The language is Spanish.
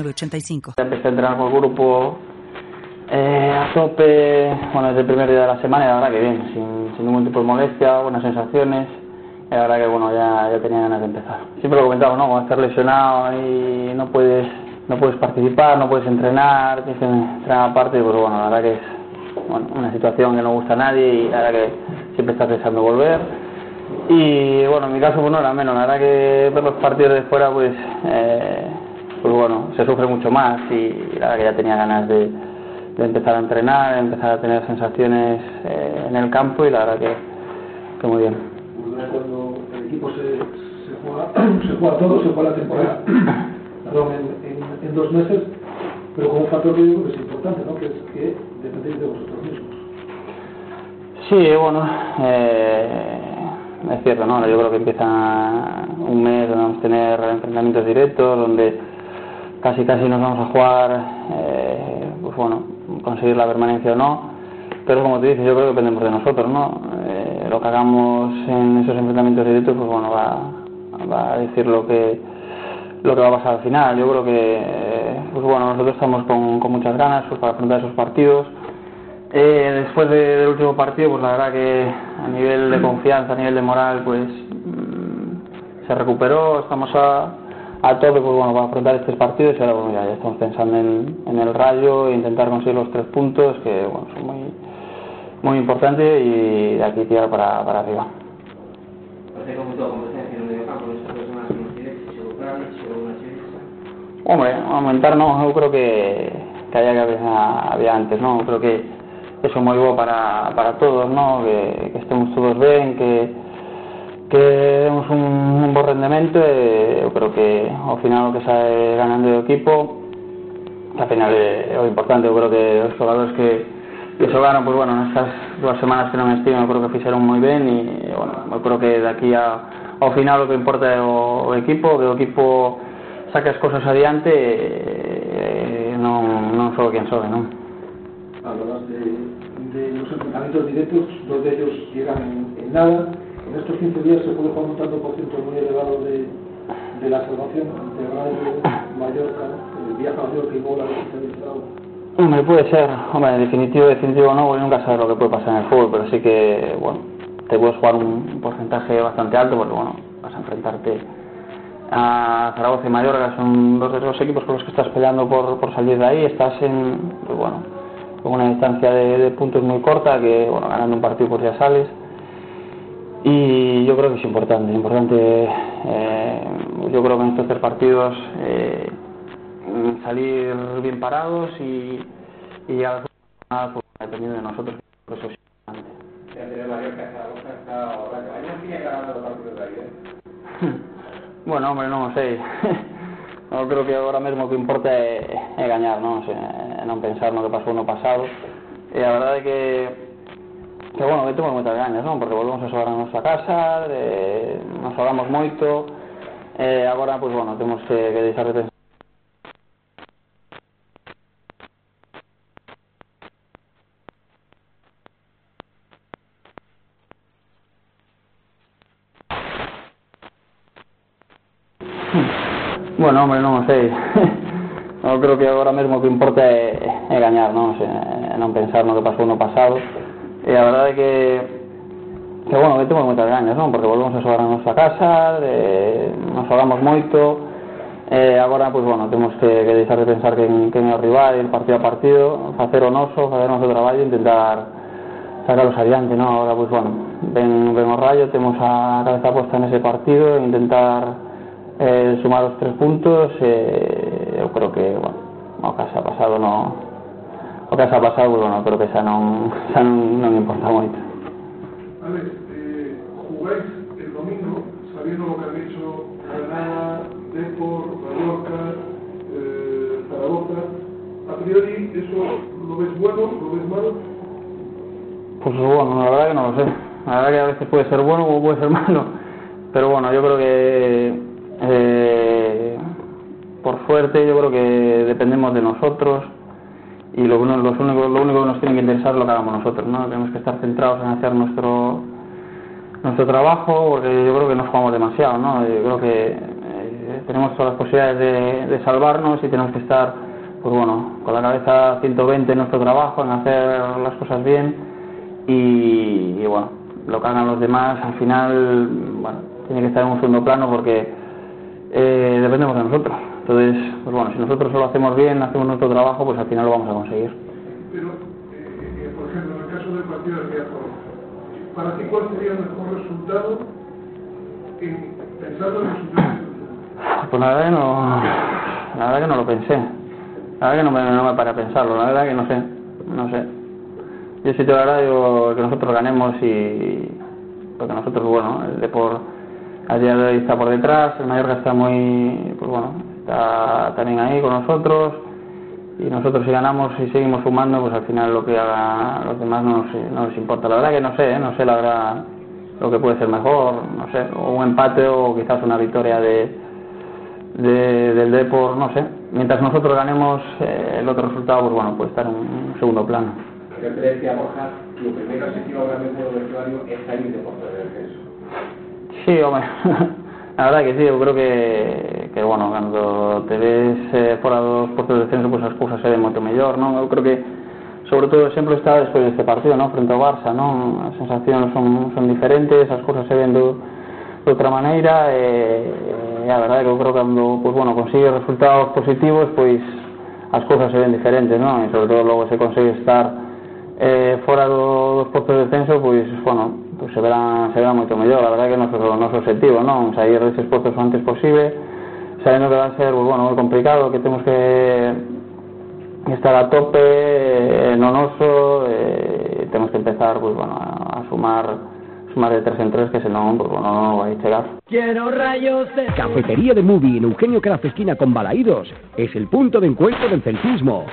85. Empecé a entrenar con el grupo eh, a tope, bueno, desde el primer día de la semana y la verdad que bien, sin, sin ningún tipo de molestia, buenas sensaciones. Y la verdad que bueno, ya, ya tenía ganas de empezar. Siempre lo he comentado, ¿no? Cuando estás lesionado y no puedes, no puedes participar, no puedes entrenar, tienes que entrenar aparte, pues bueno, la verdad que es bueno, una situación que no gusta a nadie y la verdad que siempre estás deseando volver. Y bueno, en mi caso pues no era menos, la verdad que ver los partidos de fuera pues eh, pues bueno, se sufre mucho más y la verdad que ya tenía ganas de, de empezar a entrenar, de empezar a tener sensaciones eh, en el campo y la verdad que, que muy bien. Cuando el equipo se, se, juega, se juega todo, se juega la temporada perdón, en, en, en, dos meses, pero con un factor que digo que es importante, ¿no? que es que dependéis de vosotros mismos. Sí, bueno, eh, es cierto, ¿no? Yo creo que empieza un mes donde vamos a tener entrenamientos directos, donde casi casi nos vamos a jugar, eh, pues bueno, conseguir la permanencia o no, pero como te dices, yo creo que dependemos de nosotros, ¿no? Eh, lo que hagamos en esos enfrentamientos directos, pues bueno, va, va a decir lo que lo que va a pasar al final. Yo creo que, pues bueno, nosotros estamos con, muchas ganas pues, para afrontar esos partidos. Eh, después de, del último partido, pues la verdad que a nivel de confianza, a nivel de moral, pues mmm, se recuperó, estamos a, a tope pues bueno, para afrontar estos partidos y ahora bueno, ya, ya estamos pensando en, en, el rayo e intentar conseguir los tres puntos que bueno, son muy, muy importantes y de aquí tirar para, para arriba. Hombre, aumentar no, yo creo que, que haya que había, había antes, ¿no? Creo que eso es muy bueno para, para todos, ¿no? Que, que estemos todos bien, que, que temos un, un bo rendemento e eu creo que ao final o que sae ganando o equipo que ao final é, o importante eu creo que os xogadores que, que xogaron pues, bueno, nestas dúas semanas que non estiven, eu creo que fixeron moi ben e bueno, eu creo que daqui a, ao final o que importa é o, o equipo que o equipo saque as cousas adiante e, e non, non só quen sobe non? Hablabas de, de los enfrentamientos directos dos de ellos llegan en, en nada En estos 15 días se puede jugar un tanto por ciento muy elevado de, de la salvación de Rayo, Mallorca, el viaje a Mallorca y Mola de. Hombre, puede ser, hombre, definitivo, definitivo no, porque nunca sabes lo que puede pasar en el fútbol, pero sí que, bueno, te puedes jugar un porcentaje bastante alto porque, bueno, vas a enfrentarte a Zaragoza y Mallorca, son dos de los equipos con los que estás peleando por, por salir de ahí, estás en, pues bueno, con una distancia de, de puntos muy corta, que, bueno, ganando un partido pues ya sales, y yo creo que es importante, importante eh, yo creo que en estos tres partidos eh, salir bien parados y, y llegar a la pues, dependiendo de nosotros, eso es importante. Bueno, hombre, non sei. Eu creo que agora mesmo o que importa é, é gañar, non? Se, non pensar no que pasou no pasado. Eh, e a verdade é que Pero bueno, que temos moitas gañas, non? Porque volvemos a xogar a nosa casa, de... nos falamos moito, eh, agora, pois, pues, bueno, temos que, que deixar de pensar hmm. Bueno, hombre, non sei. Eu creo que agora mesmo o que importa é, é gañar, non? Se, non pensar no que pasou no pasado. E a verdade é que que bueno, que temos moitas gañas, non? Porque volvemos a xogar a nosa casa, de, nos xogamos moito, e eh, agora, pois, pues, bueno, temos que, que deixar de pensar que que é o rival, el partido a partido, facer o noso, facer o noso traballo, intentar sacarlos adiante, non? Agora, pois, pues, bueno, ven, ven o rayo, temos a cabeza posta nese partido, e intentar eh, sumar os tres puntos, eh, eu creo que, bueno, o xa pasado non o que xa pasado bueno, creo que xa non, xa non, non importa moito Alex, eh, jugáis el domingo sabiendo lo que han hecho Granada, Depor, Mallorca eh, priori eso lo ves bueno, lo ves malo. Pues bueno, la verdad que no lo sé. La verdad que a veces puede ser bueno o puede ser malo. Pero bueno, yo creo que eh, por suerte yo creo que dependemos de nosotros y lo, los únicos, lo único que nos tiene que interesar es lo que hagamos nosotros, ¿no? Tenemos que estar centrados en hacer nuestro nuestro trabajo porque yo creo que nos jugamos demasiado, ¿no? Yo creo que eh, tenemos todas las posibilidades de, de, salvarnos y tenemos que estar, pues bueno, con la cabeza 120 en nuestro trabajo, en hacer las cosas bien y, y bueno, lo que hagan los demás al final, bueno, tiene que estar en un segundo plano porque eh, dependemos de nosotros. Entonces, pues bueno, si nosotros solo hacemos bien, hacemos nuestro trabajo, pues al final lo vamos a conseguir. Pero, eh, por ejemplo, en el caso del partido de Riazor, ¿para ti cuál sería el mejor resultado en, pensando en los Pues la verdad que no, la verdad que no lo pensé. La verdad que no me, no me paré a pensarlo, la verdad que no sé, no sé. Yo sí te la verdad digo que nosotros ganemos y porque nosotros, bueno, el Depor a día de hoy está por detrás, el Mallorca está muy, pues bueno, está también ahí con nosotros y nosotros si ganamos y seguimos sumando, pues al final lo que hagan los demás no nos, no nos importa. La verdad que no sé, ¿eh? no sé la verdad lo que puede ser mejor, no sé, o un empate o quizás una victoria de, de del Depor, no sé. Mientras nosotros ganemos eh, el otro resultado, pues bueno, puede estar en un segundo plano. Yo te decía, Borja, tu primer objetivo ahora mismo del vestuario es salir de puerto de descenso. Sí, home, a verdade que sí, eu creo que, que bueno, cando te ves eh, fora dos postos de descenso, pois pues, as cousas se ven moito mellor, non? Eu creo que, sobre todo, o exemplo está despois deste partido, non? Frente ao Barça, non? As sensacións son, son diferentes, as cousas se ven do, de outra maneira, e, eh, e a verdade que eu creo que cando, pois, pues, bueno, consigue resultados positivos, pois, as cousas se ven diferentes, non? E sobre todo logo se consegue estar eh, fora do, dos postos de descenso, pois, bueno, pues se verá, se verá moito mellor, a verdade que é noso, noso objetivo, non? Sair deses postos o antes posible, sabendo que va a ser, pues, bueno, moi complicado, que temos que estar a tope eh, no noso, eh, temos que empezar, pues, bueno, a, a sumar sumar de tres en tres que senón, pues bueno, non vai chegar. Quiero rayos de... Cafetería de Movie en Eugenio Craft esquina con Balaídos es el punto de encuentro del celtismo.